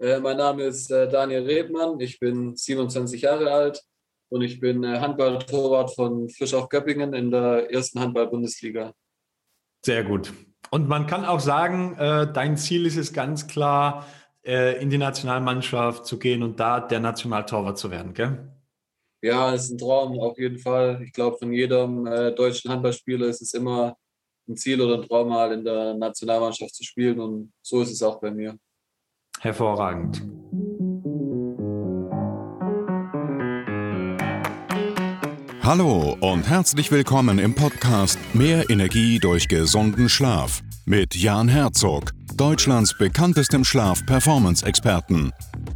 Äh, mein Name ist äh, Daniel Rebmann, ich bin 27 Jahre alt und ich bin äh, Handballtorwart von Frisch auf Göppingen in der ersten Handball-Bundesliga. Sehr gut. Und man kann auch sagen, äh, dein Ziel ist es ganz klar, äh, in die Nationalmannschaft zu gehen und da der Nationaltorwart zu werden, gell? Ja, es ist ein Traum auf jeden Fall. Ich glaube, von jedem deutschen Handballspieler ist es immer ein Ziel oder ein Traum, mal in der Nationalmannschaft zu spielen. Und so ist es auch bei mir. Hervorragend. Hallo und herzlich willkommen im Podcast Mehr Energie durch gesunden Schlaf mit Jan Herzog, Deutschlands bekanntestem Schlaf-Performance-Experten.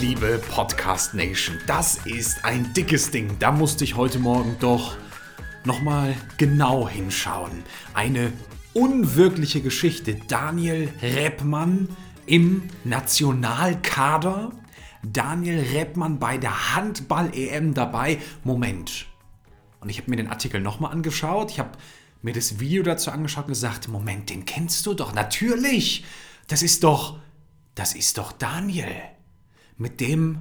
liebe Podcast Nation, das ist ein dickes Ding. Da musste ich heute Morgen doch nochmal genau hinschauen. Eine unwirkliche Geschichte. Daniel Reppmann im Nationalkader. Daniel Reppmann bei der Handball-EM dabei. Moment. Und ich habe mir den Artikel nochmal angeschaut. Ich habe mir das Video dazu angeschaut und gesagt, Moment, den kennst du doch. Natürlich. Das ist doch, das ist doch Daniel. Mit dem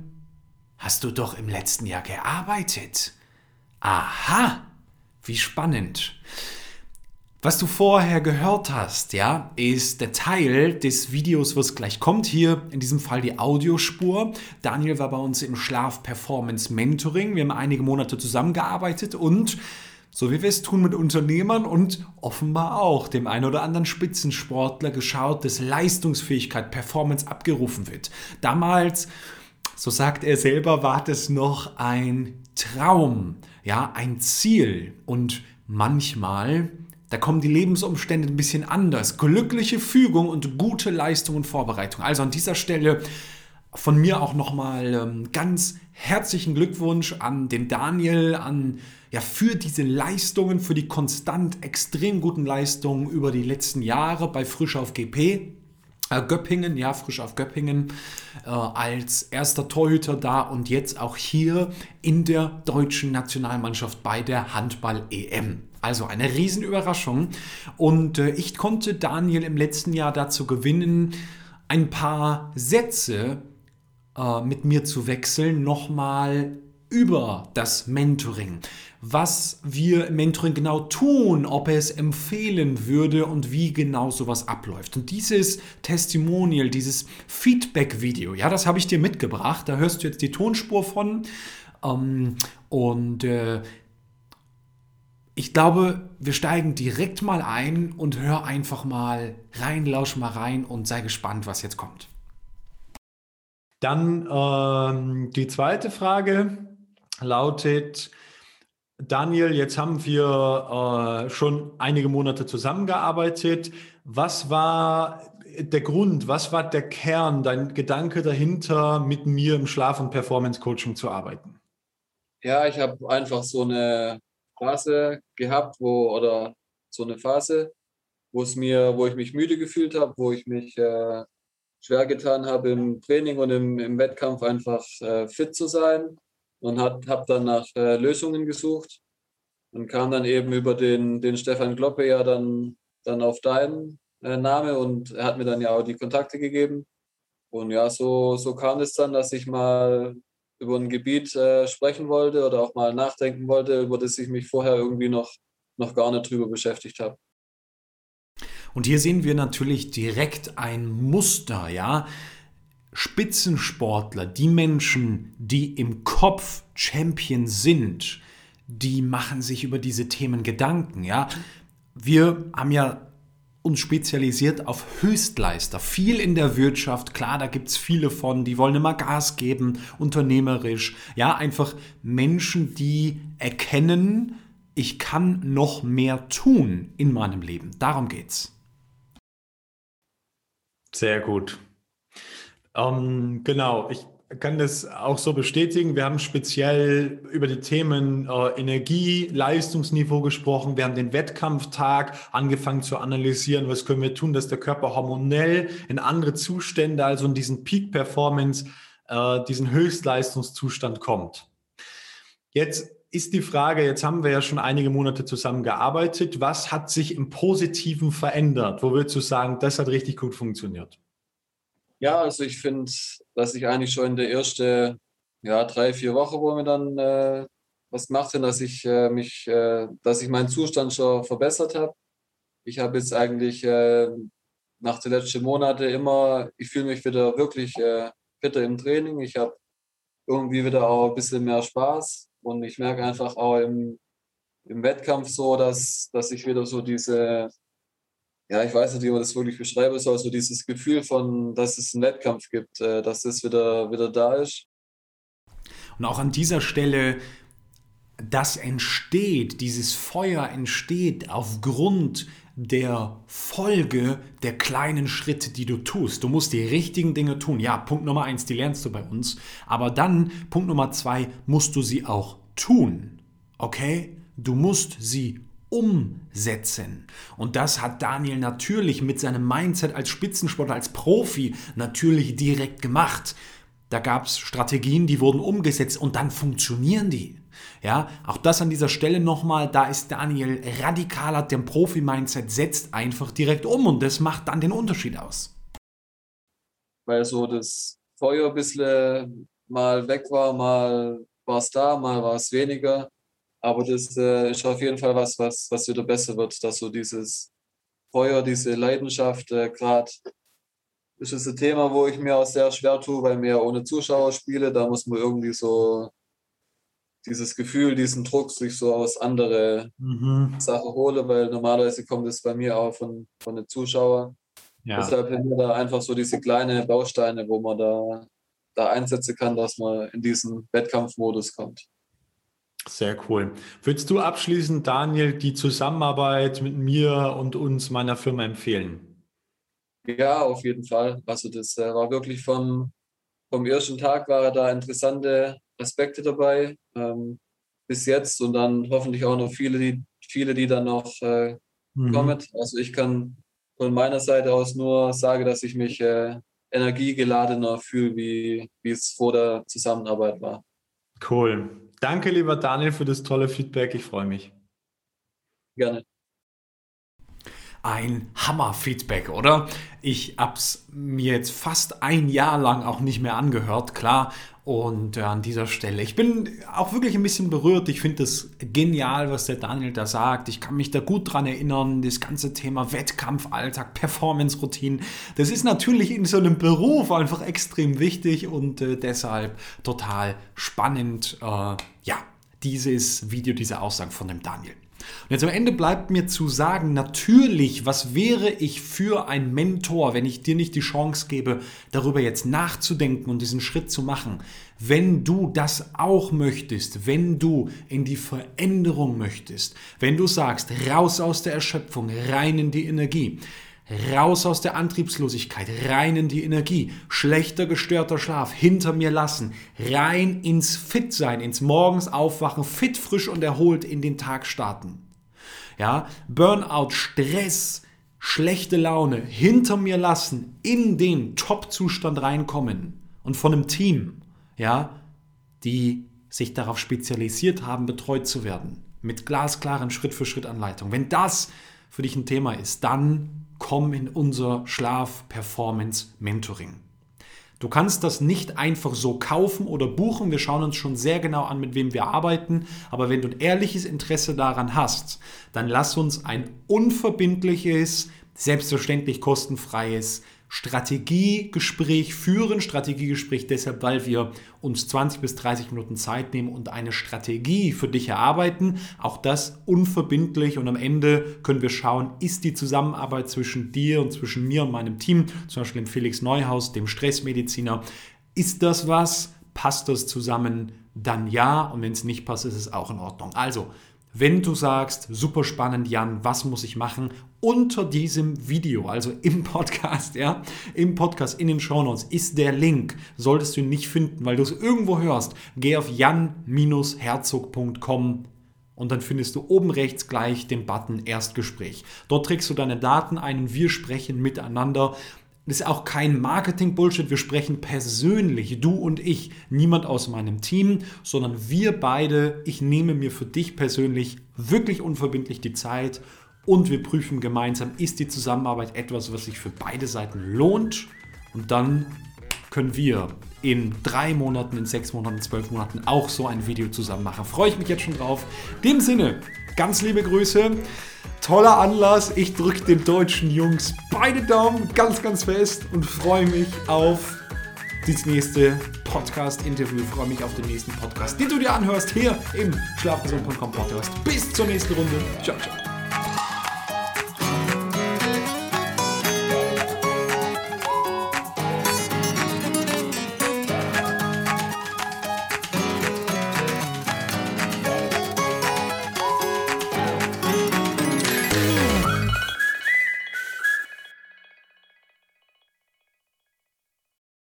hast du doch im letzten Jahr gearbeitet. Aha, wie spannend. Was du vorher gehört hast, ja, ist der Teil des Videos, was gleich kommt. Hier in diesem Fall die Audiospur. Daniel war bei uns im Schlaf-Performance-Mentoring. Wir haben einige Monate zusammengearbeitet und so wie wir es tun mit Unternehmern und offenbar auch dem einen oder anderen Spitzensportler geschaut, dass Leistungsfähigkeit, Performance abgerufen wird. Damals, so sagt er selber, war das noch ein Traum, ja, ein Ziel und manchmal da kommen die Lebensumstände ein bisschen anders. Glückliche Fügung und gute Leistung und Vorbereitung. Also an dieser Stelle von mir auch nochmal ähm, ganz herzlichen Glückwunsch an den Daniel, an ja, für diese Leistungen, für die konstant extrem guten Leistungen über die letzten Jahre bei Frisch auf GP. Äh, Göppingen, ja, frisch auf Göppingen, äh, als erster Torhüter da und jetzt auch hier in der deutschen Nationalmannschaft bei der Handball-EM. Also eine Riesenüberraschung. Und äh, ich konnte Daniel im letzten Jahr dazu gewinnen, ein paar Sätze äh, mit mir zu wechseln, nochmal über das Mentoring, was wir im Mentoring genau tun, ob er es empfehlen würde und wie genau sowas abläuft. Und dieses Testimonial, dieses Feedback-Video, ja, das habe ich dir mitgebracht. Da hörst du jetzt die Tonspur von. Ähm, und äh, ich glaube, wir steigen direkt mal ein und hör einfach mal rein, lausch mal rein und sei gespannt, was jetzt kommt. Dann ähm, die zweite Frage lautet, Daniel, jetzt haben wir äh, schon einige Monate zusammengearbeitet. Was war der Grund, was war der Kern, dein Gedanke dahinter, mit mir im Schlaf- und Performance-Coaching zu arbeiten? Ja, ich habe einfach so eine Phase gehabt, wo, oder so eine Phase, wo es mir, wo ich mich müde gefühlt habe, wo ich mich äh, schwer getan habe im Training und im, im Wettkampf einfach äh, fit zu sein und habe dann nach äh, Lösungen gesucht und kam dann eben über den, den Stefan Kloppe ja dann, dann auf deinen äh, Name und er hat mir dann ja auch die Kontakte gegeben. Und ja, so, so kam es dann, dass ich mal über ein Gebiet äh, sprechen wollte oder auch mal nachdenken wollte, über das ich mich vorher irgendwie noch, noch gar nicht drüber beschäftigt habe. Und hier sehen wir natürlich direkt ein Muster, ja. Spitzensportler, die Menschen, die im Kopf Champion sind, die machen sich über diese Themen Gedanken, ja. Wir haben ja uns spezialisiert auf Höchstleister. Viel in der Wirtschaft, klar, da gibt es viele von, die wollen immer Gas geben, unternehmerisch. Ja, einfach Menschen, die erkennen, ich kann noch mehr tun in meinem Leben. Darum geht's. Sehr gut. Ähm, genau, ich kann das auch so bestätigen. Wir haben speziell über die Themen äh, Energie, Leistungsniveau gesprochen. Wir haben den Wettkampftag angefangen zu analysieren. Was können wir tun, dass der Körper hormonell in andere Zustände, also in diesen Peak Performance, äh, diesen Höchstleistungszustand kommt. Jetzt ist die Frage, jetzt haben wir ja schon einige Monate zusammen gearbeitet. Was hat sich im Positiven verändert? Wo würdest du sagen, das hat richtig gut funktioniert? Ja, also ich finde, dass ich eigentlich schon in der ersten ja, drei, vier Wochen, wo wir dann äh, was gemacht haben, dass ich äh, mich, äh, dass ich meinen Zustand schon verbessert habe. Ich habe jetzt eigentlich äh, nach den letzten Monaten immer, ich fühle mich wieder wirklich äh, fitter im Training. Ich habe irgendwie wieder auch ein bisschen mehr Spaß und ich merke einfach auch im, im Wettkampf so, dass, dass ich wieder so diese ja, ich weiß nicht, wie man das wirklich beschreiben soll, so dieses Gefühl von, dass es einen Wettkampf gibt, äh, dass es wieder, wieder da ist. Und auch an dieser Stelle, das entsteht, dieses Feuer entsteht aufgrund der Folge der kleinen Schritte, die du tust. Du musst die richtigen Dinge tun. Ja, Punkt Nummer eins, die lernst du bei uns. Aber dann, Punkt Nummer zwei, musst du sie auch tun. Okay? Du musst sie umsetzen. Und das hat Daniel natürlich mit seinem Mindset als Spitzensportler, als Profi natürlich direkt gemacht. Da gab es Strategien, die wurden umgesetzt und dann funktionieren die. Ja, auch das an dieser Stelle nochmal, da ist Daniel radikaler, der Profi-Mindset setzt einfach direkt um und das macht dann den Unterschied aus. Weil so das Feuer ein bisschen mal weg war, mal war es da, mal war es weniger. Aber das äh, ist auf jeden Fall was, was, was wieder besser wird, dass so dieses Feuer, diese Leidenschaft, äh, gerade ist es ein Thema, wo ich mir auch sehr schwer tue, weil wir ohne Zuschauer spiele. Da muss man irgendwie so dieses Gefühl, diesen Druck sich so aus andere mhm. Sachen holen, weil normalerweise kommt es bei mir auch von, von den Zuschauern. Ja. Deshalb haben wir da einfach so diese kleinen Bausteine, wo man da, da einsetzen kann, dass man in diesen Wettkampfmodus kommt. Sehr cool. Würdest du abschließend, Daniel, die Zusammenarbeit mit mir und uns, meiner Firma, empfehlen? Ja, auf jeden Fall. Also das äh, war wirklich vom, vom ersten Tag waren da interessante Aspekte dabei ähm, bis jetzt und dann hoffentlich auch noch viele, die, viele, die dann noch äh, mhm. kommen. Also ich kann von meiner Seite aus nur sagen, dass ich mich äh, energiegeladener fühle, wie, wie es vor der Zusammenarbeit war. Cool. Danke, lieber Daniel, für das tolle Feedback. Ich freue mich. Gerne. Ein Hammer-Feedback, oder? Ich habe es mir jetzt fast ein Jahr lang auch nicht mehr angehört, klar. Und äh, an dieser Stelle, ich bin auch wirklich ein bisschen berührt. Ich finde das genial, was der Daniel da sagt. Ich kann mich da gut dran erinnern. Das ganze Thema Wettkampfalltag, Performance-Routinen. Das ist natürlich in so einem Beruf einfach extrem wichtig und äh, deshalb total spannend. Äh, ja, dieses Video, diese Aussage von dem Daniel. Und jetzt am Ende bleibt mir zu sagen, natürlich, was wäre ich für ein Mentor, wenn ich dir nicht die Chance gebe, darüber jetzt nachzudenken und diesen Schritt zu machen. Wenn du das auch möchtest, wenn du in die Veränderung möchtest, wenn du sagst, raus aus der Erschöpfung, rein in die Energie, Raus aus der Antriebslosigkeit, rein in die Energie, schlechter gestörter Schlaf hinter mir lassen, rein ins Fitsein, ins Morgens aufwachen, fit, frisch und erholt in den Tag starten. Ja, Burnout, Stress, schlechte Laune hinter mir lassen, in den Top-Zustand reinkommen und von einem Team, ja, die sich darauf spezialisiert haben, betreut zu werden, mit glasklaren Schritt-für-Schritt-Anleitungen. Wenn das für dich ein Thema ist, dann komm in unser Schlaf-Performance-Mentoring. Du kannst das nicht einfach so kaufen oder buchen. Wir schauen uns schon sehr genau an, mit wem wir arbeiten. Aber wenn du ein ehrliches Interesse daran hast, dann lass uns ein unverbindliches, selbstverständlich kostenfreies Strategiegespräch führen. Strategiegespräch deshalb, weil wir uns 20 bis 30 Minuten Zeit nehmen und eine Strategie für dich erarbeiten. Auch das unverbindlich und am Ende können wir schauen, ist die Zusammenarbeit zwischen dir und zwischen mir und meinem Team, zum Beispiel dem Felix Neuhaus, dem Stressmediziner, ist das was? Passt das zusammen? Dann ja und wenn es nicht passt, ist es auch in Ordnung. Also wenn du sagst, super spannend, Jan, was muss ich machen? Unter diesem Video, also im Podcast, ja, im Podcast, in den Shownotes ist der Link. Solltest du ihn nicht finden, weil du es irgendwo hörst, geh auf jan-herzog.com und dann findest du oben rechts gleich den Button Erstgespräch. Dort trägst du deine Daten ein und wir sprechen miteinander. Das ist auch kein Marketing-Bullshit. Wir sprechen persönlich, du und ich, niemand aus meinem Team, sondern wir beide. Ich nehme mir für dich persönlich wirklich unverbindlich die Zeit und wir prüfen gemeinsam, ist die Zusammenarbeit etwas, was sich für beide Seiten lohnt. Und dann können wir in drei Monaten, in sechs Monaten, zwölf Monaten auch so ein Video zusammen machen. Freue ich mich jetzt schon drauf. In dem Sinne, ganz liebe Grüße. Toller Anlass. Ich drücke den deutschen Jungs beide Daumen ganz, ganz fest und freue mich auf das nächste Podcast-Interview. Freue mich auf den nächsten Podcast, den du dir anhörst hier im schlafgesund.com Podcast. Bis zur nächsten Runde. Ciao, ciao.